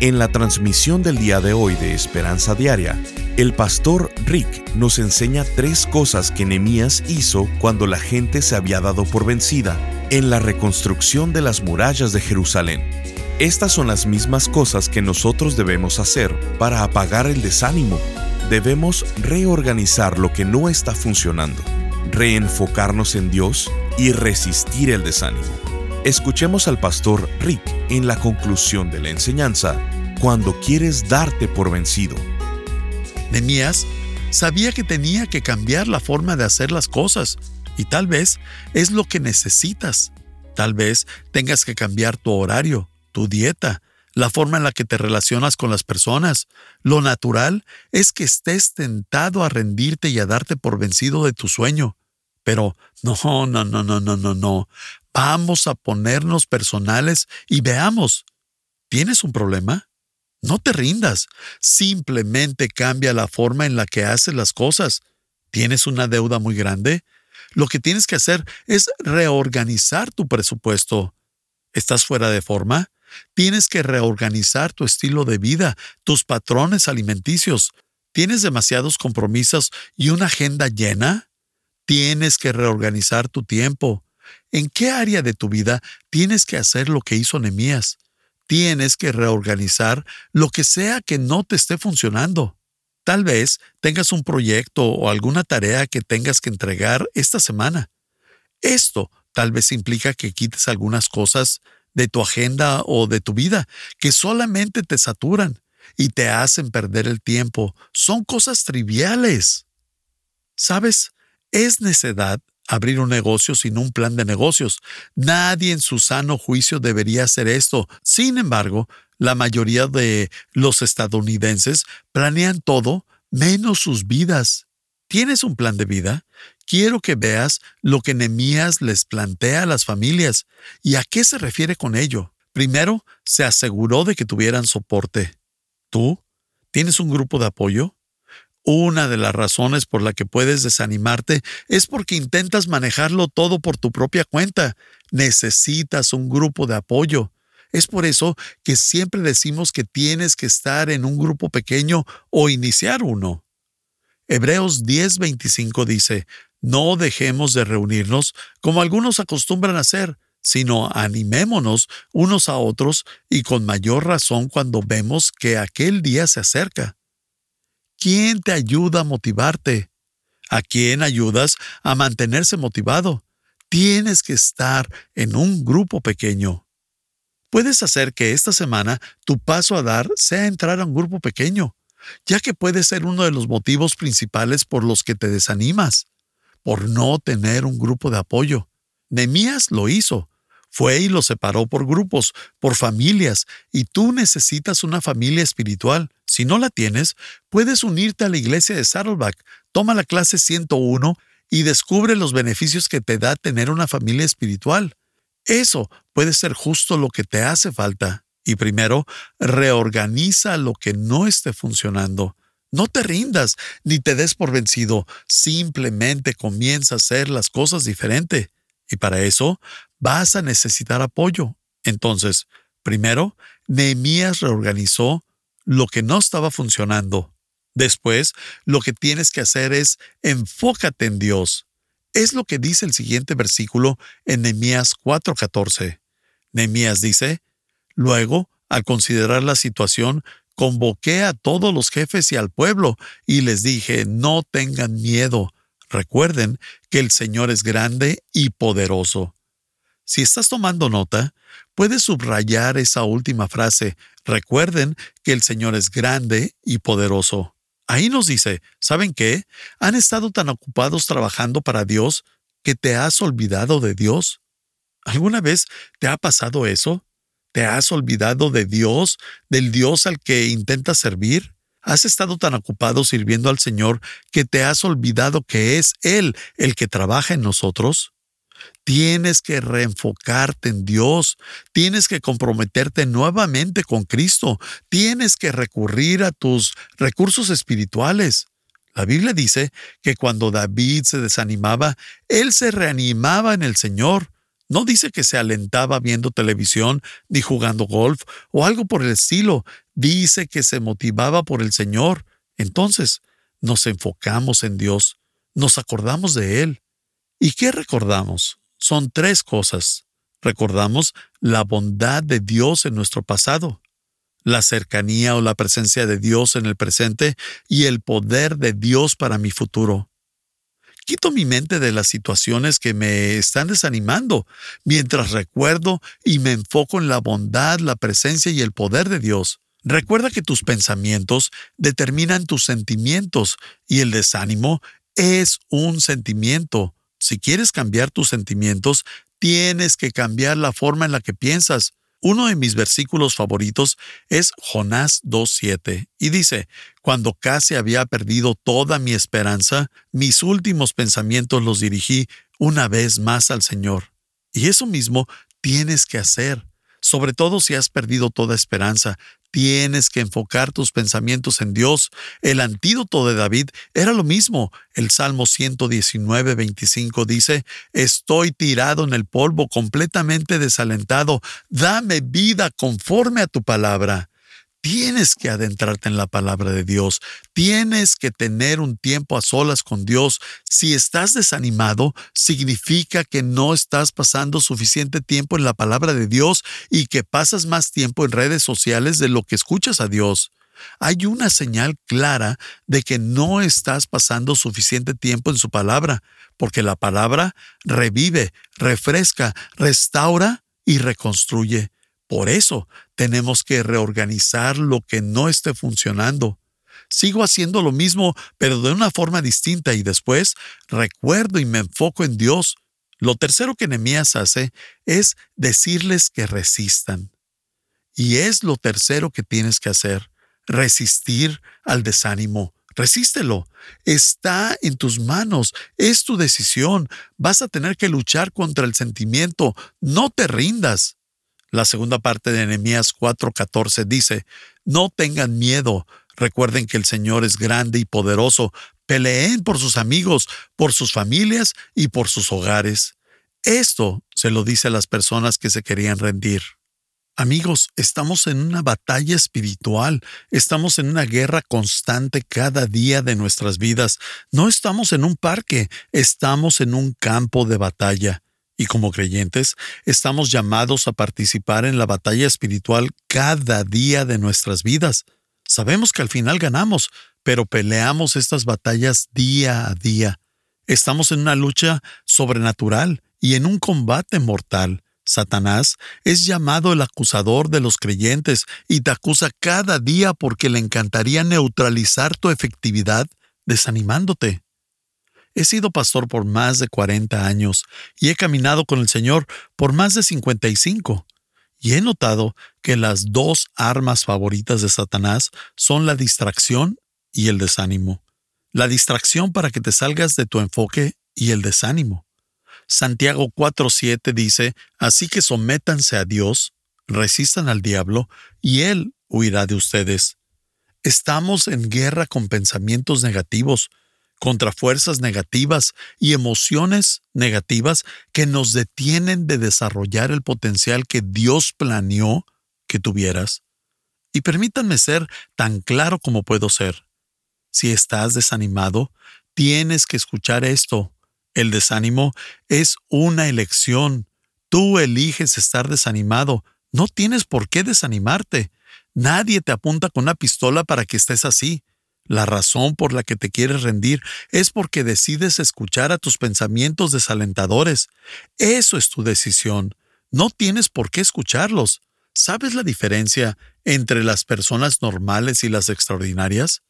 En la transmisión del día de hoy de Esperanza Diaria, el pastor Rick nos enseña tres cosas que Nehemías hizo cuando la gente se había dado por vencida en la reconstrucción de las murallas de Jerusalén. Estas son las mismas cosas que nosotros debemos hacer para apagar el desánimo. Debemos reorganizar lo que no está funcionando, reenfocarnos en Dios y resistir el desánimo. Escuchemos al pastor Rick en la conclusión de la enseñanza cuando quieres darte por vencido. Nemías sabía que tenía que cambiar la forma de hacer las cosas y tal vez es lo que necesitas. Tal vez tengas que cambiar tu horario, tu dieta, la forma en la que te relacionas con las personas. Lo natural es que estés tentado a rendirte y a darte por vencido de tu sueño. Pero no, no, no, no, no, no, no. Vamos a ponernos personales y veamos. ¿Tienes un problema? No te rindas. Simplemente cambia la forma en la que haces las cosas. ¿Tienes una deuda muy grande? Lo que tienes que hacer es reorganizar tu presupuesto. ¿Estás fuera de forma? Tienes que reorganizar tu estilo de vida, tus patrones alimenticios. ¿Tienes demasiados compromisos y una agenda llena? Tienes que reorganizar tu tiempo. ¿En qué área de tu vida tienes que hacer lo que hizo Nemías? Tienes que reorganizar lo que sea que no te esté funcionando. Tal vez tengas un proyecto o alguna tarea que tengas que entregar esta semana. Esto tal vez implica que quites algunas cosas de tu agenda o de tu vida que solamente te saturan y te hacen perder el tiempo. Son cosas triviales. ¿Sabes? Es necedad abrir un negocio sin un plan de negocios. Nadie en su sano juicio debería hacer esto. Sin embargo, la mayoría de los estadounidenses planean todo menos sus vidas. ¿Tienes un plan de vida? Quiero que veas lo que Nemías les plantea a las familias y a qué se refiere con ello. Primero, se aseguró de que tuvieran soporte. ¿Tú? ¿Tienes un grupo de apoyo? Una de las razones por la que puedes desanimarte es porque intentas manejarlo todo por tu propia cuenta. Necesitas un grupo de apoyo. Es por eso que siempre decimos que tienes que estar en un grupo pequeño o iniciar uno. Hebreos 10:25 dice, No dejemos de reunirnos como algunos acostumbran a hacer, sino animémonos unos a otros y con mayor razón cuando vemos que aquel día se acerca. ¿Quién te ayuda a motivarte? ¿A quién ayudas a mantenerse motivado? Tienes que estar en un grupo pequeño. Puedes hacer que esta semana tu paso a dar sea entrar a un grupo pequeño, ya que puede ser uno de los motivos principales por los que te desanimas, por no tener un grupo de apoyo. Nemías lo hizo. Fue y lo separó por grupos, por familias, y tú necesitas una familia espiritual. Si no la tienes, puedes unirte a la iglesia de Saddleback, toma la clase 101 y descubre los beneficios que te da tener una familia espiritual. Eso puede ser justo lo que te hace falta. Y primero, reorganiza lo que no esté funcionando. No te rindas ni te des por vencido, simplemente comienza a hacer las cosas diferente. Y para eso vas a necesitar apoyo. Entonces, primero, Nehemías reorganizó lo que no estaba funcionando. Después, lo que tienes que hacer es enfócate en Dios. Es lo que dice el siguiente versículo en Nehemías 4:14. Nehemías dice, Luego, al considerar la situación, convoqué a todos los jefes y al pueblo y les dije, no tengan miedo, recuerden que el Señor es grande y poderoso. Si estás tomando nota, puedes subrayar esa última frase. Recuerden que el Señor es grande y poderoso. Ahí nos dice, ¿saben qué? Han estado tan ocupados trabajando para Dios que te has olvidado de Dios. ¿Alguna vez te ha pasado eso? ¿Te has olvidado de Dios, del Dios al que intentas servir? ¿Has estado tan ocupado sirviendo al Señor que te has olvidado que es Él el que trabaja en nosotros? Tienes que reenfocarte en Dios, tienes que comprometerte nuevamente con Cristo, tienes que recurrir a tus recursos espirituales. La Biblia dice que cuando David se desanimaba, él se reanimaba en el Señor. No dice que se alentaba viendo televisión ni jugando golf o algo por el estilo. Dice que se motivaba por el Señor. Entonces, nos enfocamos en Dios, nos acordamos de Él. ¿Y qué recordamos? Son tres cosas. Recordamos la bondad de Dios en nuestro pasado, la cercanía o la presencia de Dios en el presente y el poder de Dios para mi futuro. Quito mi mente de las situaciones que me están desanimando, mientras recuerdo y me enfoco en la bondad, la presencia y el poder de Dios. Recuerda que tus pensamientos determinan tus sentimientos y el desánimo es un sentimiento. Si quieres cambiar tus sentimientos, tienes que cambiar la forma en la que piensas. Uno de mis versículos favoritos es Jonás 2.7 y dice, Cuando casi había perdido toda mi esperanza, mis últimos pensamientos los dirigí una vez más al Señor. Y eso mismo tienes que hacer, sobre todo si has perdido toda esperanza. Tienes que enfocar tus pensamientos en Dios. El antídoto de David era lo mismo. El Salmo 119, 25 dice, Estoy tirado en el polvo, completamente desalentado. Dame vida conforme a tu palabra. Tienes que adentrarte en la palabra de Dios. Tienes que tener un tiempo a solas con Dios. Si estás desanimado, significa que no estás pasando suficiente tiempo en la palabra de Dios y que pasas más tiempo en redes sociales de lo que escuchas a Dios. Hay una señal clara de que no estás pasando suficiente tiempo en su palabra, porque la palabra revive, refresca, restaura y reconstruye. Por eso tenemos que reorganizar lo que no esté funcionando. Sigo haciendo lo mismo, pero de una forma distinta y después recuerdo y me enfoco en Dios. Lo tercero que Nehemías hace es decirles que resistan. Y es lo tercero que tienes que hacer, resistir al desánimo. Resístelo. Está en tus manos. Es tu decisión. Vas a tener que luchar contra el sentimiento. No te rindas. La segunda parte de Nehemías 4:14 dice, No tengan miedo, recuerden que el Señor es grande y poderoso, peleen por sus amigos, por sus familias y por sus hogares. Esto se lo dice a las personas que se querían rendir. Amigos, estamos en una batalla espiritual, estamos en una guerra constante cada día de nuestras vidas. No estamos en un parque, estamos en un campo de batalla. Y como creyentes, estamos llamados a participar en la batalla espiritual cada día de nuestras vidas. Sabemos que al final ganamos, pero peleamos estas batallas día a día. Estamos en una lucha sobrenatural y en un combate mortal. Satanás es llamado el acusador de los creyentes y te acusa cada día porque le encantaría neutralizar tu efectividad desanimándote. He sido pastor por más de 40 años y he caminado con el Señor por más de 55. Y he notado que las dos armas favoritas de Satanás son la distracción y el desánimo. La distracción para que te salgas de tu enfoque y el desánimo. Santiago 4:7 dice, Así que sométanse a Dios, resistan al diablo, y él huirá de ustedes. Estamos en guerra con pensamientos negativos, contra fuerzas negativas y emociones negativas que nos detienen de desarrollar el potencial que Dios planeó que tuvieras. Y permítanme ser tan claro como puedo ser. Si estás desanimado, tienes que escuchar esto. El desánimo es una elección. Tú eliges estar desanimado. No tienes por qué desanimarte. Nadie te apunta con una pistola para que estés así. La razón por la que te quieres rendir es porque decides escuchar a tus pensamientos desalentadores. Eso es tu decisión. No tienes por qué escucharlos. ¿Sabes la diferencia entre las personas normales y las extraordinarias?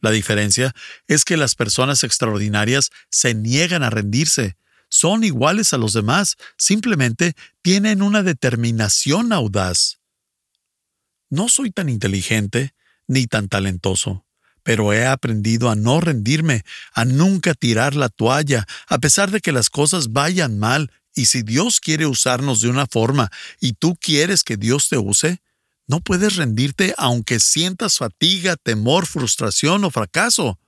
La diferencia es que las personas extraordinarias se niegan a rendirse. Son iguales a los demás, simplemente tienen una determinación audaz. No soy tan inteligente ni tan talentoso, pero he aprendido a no rendirme, a nunca tirar la toalla, a pesar de que las cosas vayan mal, y si Dios quiere usarnos de una forma y tú quieres que Dios te use, no puedes rendirte aunque sientas fatiga, temor, frustración o fracaso.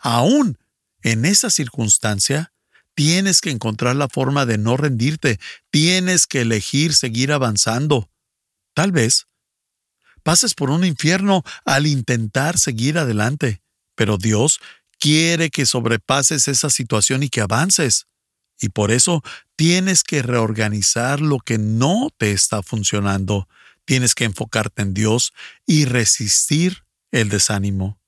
Aún en esa circunstancia, tienes que encontrar la forma de no rendirte, tienes que elegir seguir avanzando. Tal vez pases por un infierno al intentar seguir adelante, pero Dios quiere que sobrepases esa situación y que avances. Y por eso tienes que reorganizar lo que no te está funcionando. Tienes que enfocarte en Dios y resistir el desánimo.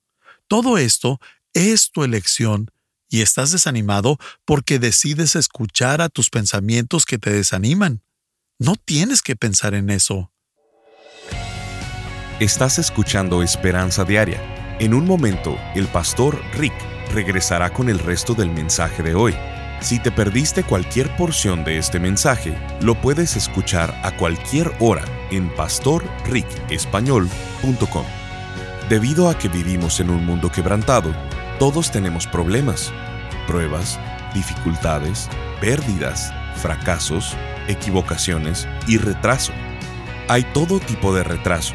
Todo esto es tu elección y estás desanimado porque decides escuchar a tus pensamientos que te desaniman. No tienes que pensar en eso. Estás escuchando Esperanza Diaria. En un momento, el pastor Rick regresará con el resto del mensaje de hoy. Si te perdiste cualquier porción de este mensaje, lo puedes escuchar a cualquier hora en pastorricespañol.com. Debido a que vivimos en un mundo quebrantado, todos tenemos problemas, pruebas, dificultades, pérdidas, fracasos, equivocaciones y retraso. Hay todo tipo de retraso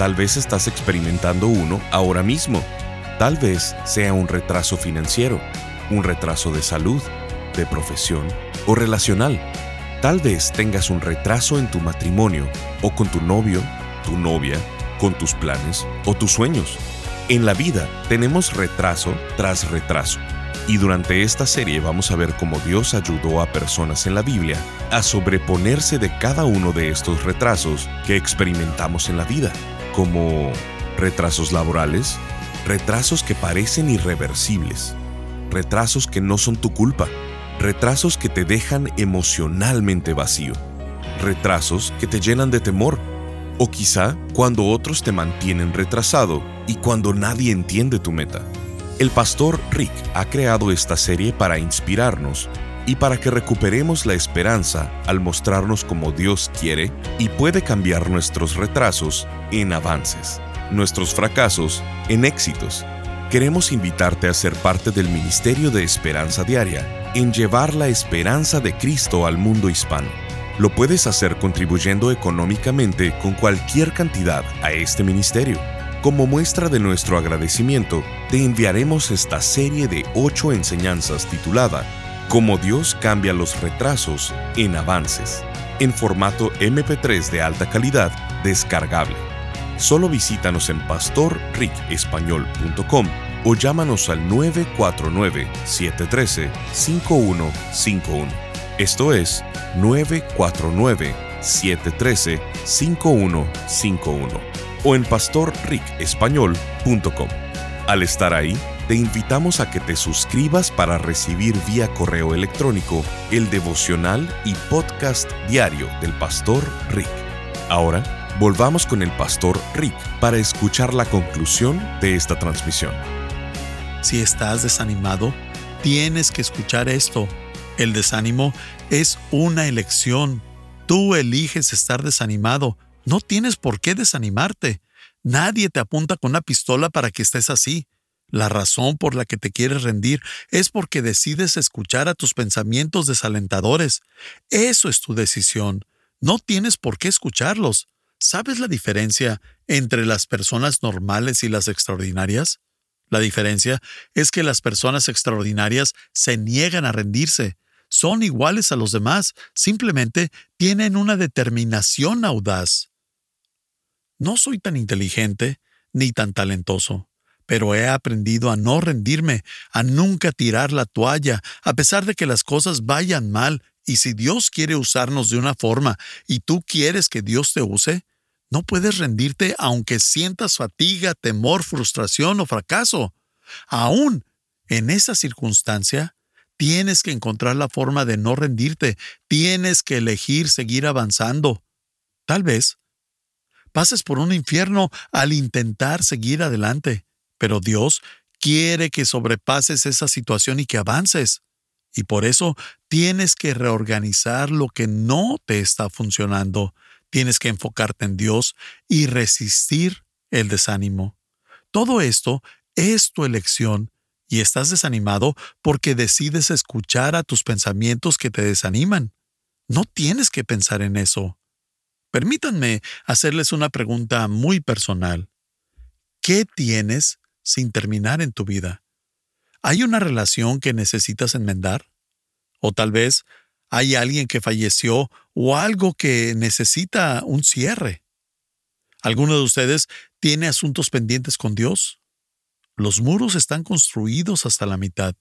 Tal vez estás experimentando uno ahora mismo. Tal vez sea un retraso financiero, un retraso de salud, de profesión o relacional. Tal vez tengas un retraso en tu matrimonio o con tu novio, tu novia, con tus planes o tus sueños. En la vida tenemos retraso tras retraso. Y durante esta serie vamos a ver cómo Dios ayudó a personas en la Biblia a sobreponerse de cada uno de estos retrasos que experimentamos en la vida como retrasos laborales, retrasos que parecen irreversibles, retrasos que no son tu culpa, retrasos que te dejan emocionalmente vacío, retrasos que te llenan de temor, o quizá cuando otros te mantienen retrasado y cuando nadie entiende tu meta. El pastor Rick ha creado esta serie para inspirarnos y para que recuperemos la esperanza al mostrarnos como Dios quiere y puede cambiar nuestros retrasos en avances, nuestros fracasos en éxitos. Queremos invitarte a ser parte del Ministerio de Esperanza Diaria en llevar la esperanza de Cristo al mundo hispano. Lo puedes hacer contribuyendo económicamente con cualquier cantidad a este ministerio. Como muestra de nuestro agradecimiento, te enviaremos esta serie de ocho enseñanzas titulada Cómo Dios cambia los retrasos en avances, en formato MP3 de alta calidad descargable. Solo visítanos en pastorricespañol.com o llámanos al 949-713-5151. Esto es 949-713-5151 o en pastorricespañol.com. Al estar ahí, te invitamos a que te suscribas para recibir vía correo electrónico el devocional y podcast diario del pastor Rick. Ahora, volvamos con el pastor Rick para escuchar la conclusión de esta transmisión. Si estás desanimado, tienes que escuchar esto. El desánimo es una elección. Tú eliges estar desanimado. No tienes por qué desanimarte. Nadie te apunta con una pistola para que estés así. La razón por la que te quieres rendir es porque decides escuchar a tus pensamientos desalentadores. Eso es tu decisión. No tienes por qué escucharlos. ¿Sabes la diferencia entre las personas normales y las extraordinarias? La diferencia es que las personas extraordinarias se niegan a rendirse. Son iguales a los demás, simplemente tienen una determinación audaz. No soy tan inteligente ni tan talentoso pero he aprendido a no rendirme, a nunca tirar la toalla, a pesar de que las cosas vayan mal, y si Dios quiere usarnos de una forma y tú quieres que Dios te use, no puedes rendirte aunque sientas fatiga, temor, frustración o fracaso. Aún en esa circunstancia, tienes que encontrar la forma de no rendirte, tienes que elegir seguir avanzando. Tal vez pases por un infierno al intentar seguir adelante, pero Dios quiere que sobrepases esa situación y que avances. Y por eso tienes que reorganizar lo que no te está funcionando. Tienes que enfocarte en Dios y resistir el desánimo. Todo esto es tu elección y estás desanimado porque decides escuchar a tus pensamientos que te desaniman. No tienes que pensar en eso. Permítanme hacerles una pregunta muy personal. ¿Qué tienes sin terminar en tu vida? ¿Hay una relación que necesitas enmendar? ¿O tal vez hay alguien que falleció o algo que necesita un cierre? ¿Alguno de ustedes tiene asuntos pendientes con Dios? Los muros están construidos hasta la mitad.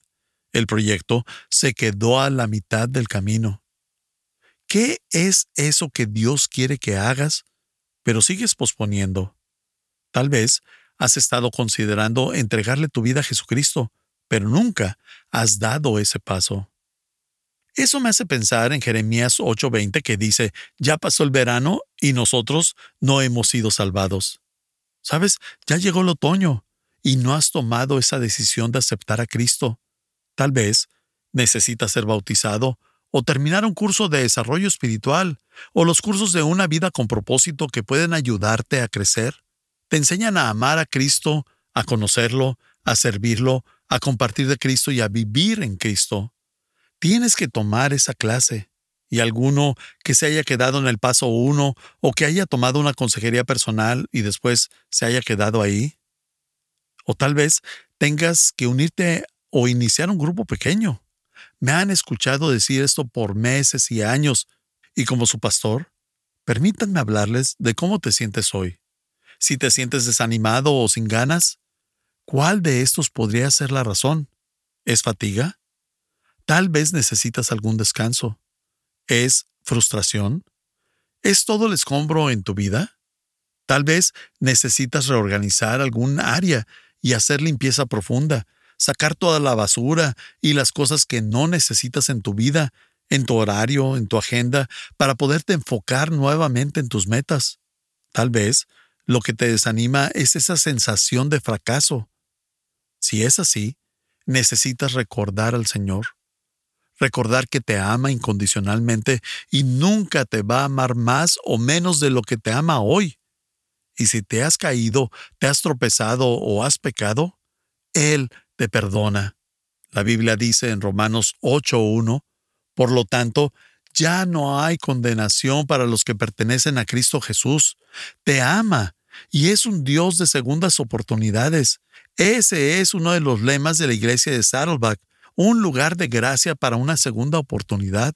El proyecto se quedó a la mitad del camino. ¿Qué es eso que Dios quiere que hagas, pero sigues posponiendo? Tal vez has estado considerando entregarle tu vida a Jesucristo, pero nunca has dado ese paso. Eso me hace pensar en Jeremías 8:20 que dice, ya pasó el verano y nosotros no hemos sido salvados. Sabes, ya llegó el otoño y no has tomado esa decisión de aceptar a Cristo. Tal vez necesitas ser bautizado o terminar un curso de desarrollo espiritual o los cursos de una vida con propósito que pueden ayudarte a crecer te enseñan a amar a Cristo, a conocerlo, a servirlo, a compartir de Cristo y a vivir en Cristo. Tienes que tomar esa clase. Y alguno que se haya quedado en el paso uno o que haya tomado una consejería personal y después se haya quedado ahí. O tal vez tengas que unirte o iniciar un grupo pequeño. Me han escuchado decir esto por meses y años, y como su pastor, permítanme hablarles de cómo te sientes hoy si te sientes desanimado o sin ganas? ¿Cuál de estos podría ser la razón? ¿Es fatiga? Tal vez necesitas algún descanso. ¿Es frustración? ¿Es todo el escombro en tu vida? Tal vez necesitas reorganizar algún área y hacer limpieza profunda, sacar toda la basura y las cosas que no necesitas en tu vida, en tu horario, en tu agenda, para poderte enfocar nuevamente en tus metas. Tal vez lo que te desanima es esa sensación de fracaso. Si es así, necesitas recordar al Señor. Recordar que te ama incondicionalmente y nunca te va a amar más o menos de lo que te ama hoy. Y si te has caído, te has tropezado o has pecado, Él te perdona. La Biblia dice en Romanos 8.1, por lo tanto, ya no hay condenación para los que pertenecen a Cristo Jesús. Te ama y es un Dios de segundas oportunidades. Ese es uno de los lemas de la iglesia de Saddleback, un lugar de gracia para una segunda oportunidad.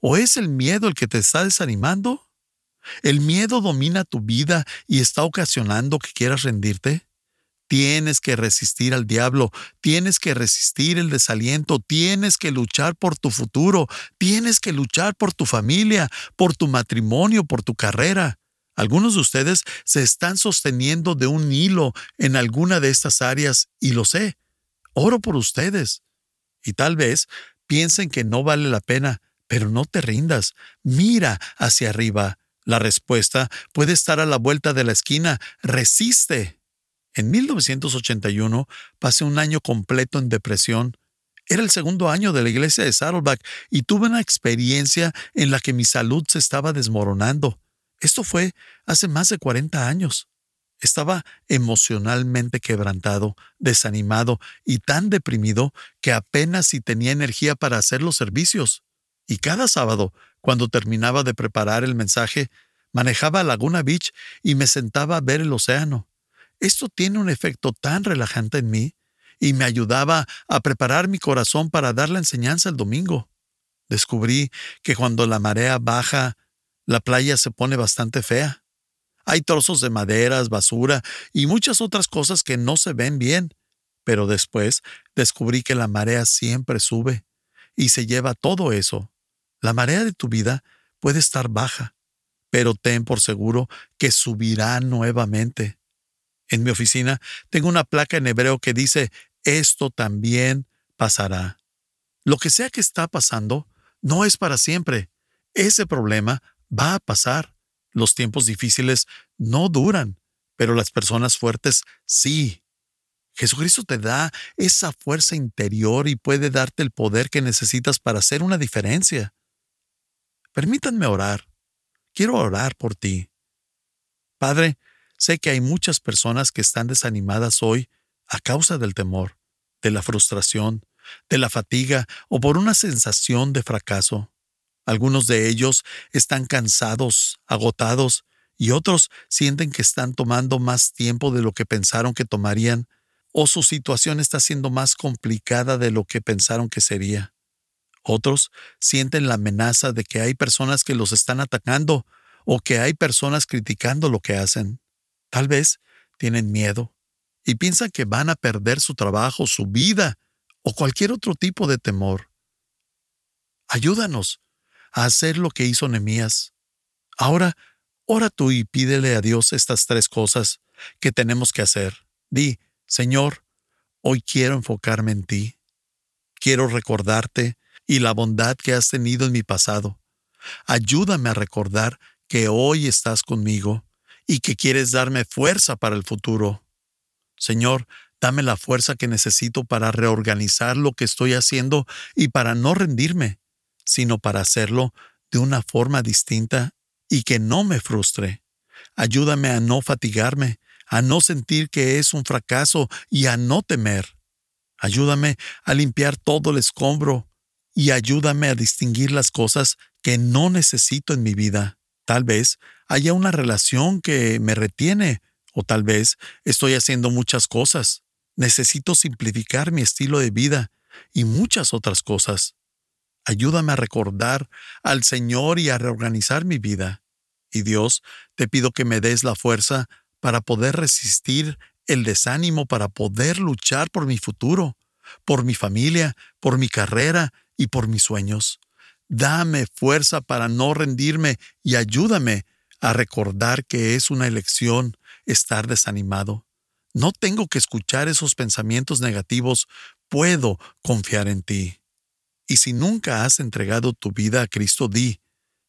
¿O es el miedo el que te está desanimando? ¿El miedo domina tu vida y está ocasionando que quieras rendirte? Tienes que resistir al diablo, tienes que resistir el desaliento, tienes que luchar por tu futuro, tienes que luchar por tu familia, por tu matrimonio, por tu carrera. Algunos de ustedes se están sosteniendo de un hilo en alguna de estas áreas y lo sé. Oro por ustedes. Y tal vez piensen que no vale la pena, pero no te rindas. Mira hacia arriba. La respuesta puede estar a la vuelta de la esquina. Resiste. En 1981 pasé un año completo en depresión. Era el segundo año de la iglesia de Saddleback y tuve una experiencia en la que mi salud se estaba desmoronando. Esto fue hace más de 40 años. Estaba emocionalmente quebrantado, desanimado y tan deprimido que apenas si tenía energía para hacer los servicios. Y cada sábado, cuando terminaba de preparar el mensaje, manejaba Laguna Beach y me sentaba a ver el océano. Esto tiene un efecto tan relajante en mí y me ayudaba a preparar mi corazón para dar la enseñanza el domingo. Descubrí que cuando la marea baja la playa se pone bastante fea. Hay trozos de maderas, basura y muchas otras cosas que no se ven bien. Pero después descubrí que la marea siempre sube y se lleva todo eso. La marea de tu vida puede estar baja, pero ten por seguro que subirá nuevamente. En mi oficina tengo una placa en hebreo que dice, esto también pasará. Lo que sea que está pasando, no es para siempre. Ese problema va a pasar. Los tiempos difíciles no duran, pero las personas fuertes sí. Jesucristo te da esa fuerza interior y puede darte el poder que necesitas para hacer una diferencia. Permítanme orar. quiero orar por ti. Padre, sé que hay muchas personas que están desanimadas hoy a causa del temor, de la frustración, de la fatiga o por una sensación de fracaso. Algunos de ellos están cansados, agotados, y otros sienten que están tomando más tiempo de lo que pensaron que tomarían, o su situación está siendo más complicada de lo que pensaron que sería. Otros sienten la amenaza de que hay personas que los están atacando o que hay personas criticando lo que hacen. Tal vez tienen miedo y piensan que van a perder su trabajo, su vida o cualquier otro tipo de temor. Ayúdanos a hacer lo que hizo Nemías. Ahora, ora tú y pídele a Dios estas tres cosas que tenemos que hacer. Di, Señor, hoy quiero enfocarme en ti. Quiero recordarte y la bondad que has tenido en mi pasado. Ayúdame a recordar que hoy estás conmigo y que quieres darme fuerza para el futuro. Señor, dame la fuerza que necesito para reorganizar lo que estoy haciendo y para no rendirme, sino para hacerlo de una forma distinta y que no me frustre. Ayúdame a no fatigarme, a no sentir que es un fracaso y a no temer. Ayúdame a limpiar todo el escombro y ayúdame a distinguir las cosas que no necesito en mi vida. Tal vez haya una relación que me retiene o tal vez estoy haciendo muchas cosas. Necesito simplificar mi estilo de vida y muchas otras cosas. Ayúdame a recordar al Señor y a reorganizar mi vida. Y Dios, te pido que me des la fuerza para poder resistir el desánimo, para poder luchar por mi futuro, por mi familia, por mi carrera y por mis sueños. Dame fuerza para no rendirme y ayúdame a recordar que es una elección estar desanimado. No tengo que escuchar esos pensamientos negativos, puedo confiar en ti. Y si nunca has entregado tu vida a Cristo, di,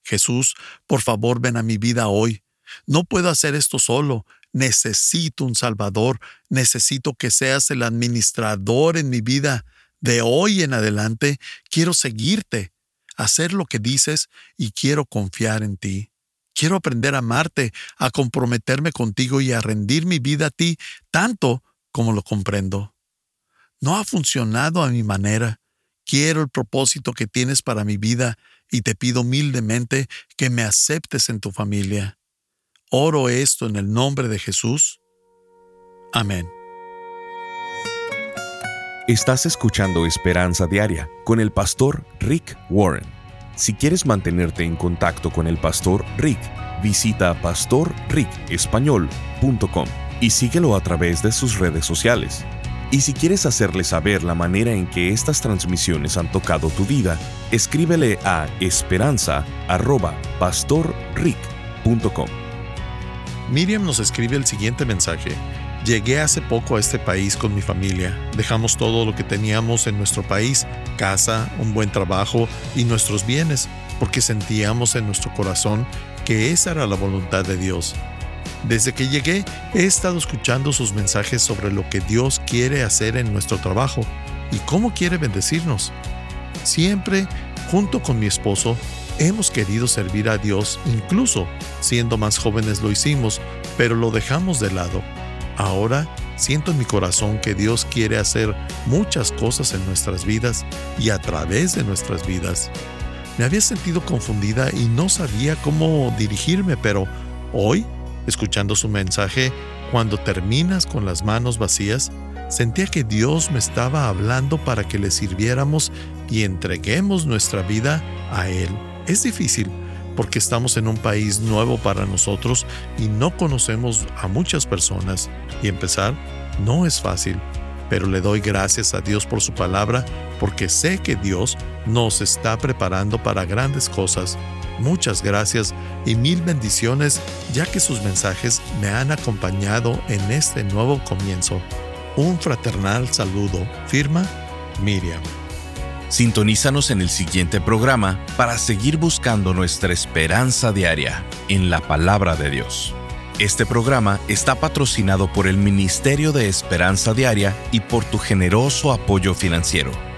Jesús, por favor ven a mi vida hoy. No puedo hacer esto solo, necesito un Salvador, necesito que seas el administrador en mi vida. De hoy en adelante quiero seguirte, hacer lo que dices y quiero confiar en ti. Quiero aprender a amarte, a comprometerme contigo y a rendir mi vida a ti tanto como lo comprendo. No ha funcionado a mi manera. Quiero el propósito que tienes para mi vida y te pido humildemente que me aceptes en tu familia. Oro esto en el nombre de Jesús. Amén. Estás escuchando Esperanza Diaria con el pastor Rick Warren. Si quieres mantenerte en contacto con el pastor Rick, visita pastorricespañol.com y síguelo a través de sus redes sociales. Y si quieres hacerle saber la manera en que estas transmisiones han tocado tu vida, escríbele a esperanza.pastorrick.com. Miriam nos escribe el siguiente mensaje. Llegué hace poco a este país con mi familia. Dejamos todo lo que teníamos en nuestro país, casa, un buen trabajo y nuestros bienes, porque sentíamos en nuestro corazón que esa era la voluntad de Dios. Desde que llegué he estado escuchando sus mensajes sobre lo que Dios quiere hacer en nuestro trabajo y cómo quiere bendecirnos. Siempre, junto con mi esposo, hemos querido servir a Dios, incluso siendo más jóvenes lo hicimos, pero lo dejamos de lado Ahora siento en mi corazón que Dios quiere hacer muchas cosas en nuestras vidas y a través de nuestras vidas. Me había sentido confundida y no sabía cómo dirigirme, pero hoy, escuchando su mensaje, cuando terminas con las manos vacías, sentía que Dios me estaba hablando para que le sirviéramos y entreguemos nuestra vida a Él. Es difícil, porque estamos en un país nuevo para nosotros y no conocemos a muchas personas y empezar no es fácil, pero le doy gracias a Dios por su palabra porque sé que Dios nos está preparando para grandes cosas. Muchas gracias y mil bendiciones ya que sus mensajes me han acompañado en este nuevo comienzo. Un fraternal saludo. Firma Miriam. Sintonízanos en el siguiente programa para seguir buscando nuestra esperanza diaria en la palabra de Dios. Este programa está patrocinado por el Ministerio de Esperanza Diaria y por tu generoso apoyo financiero.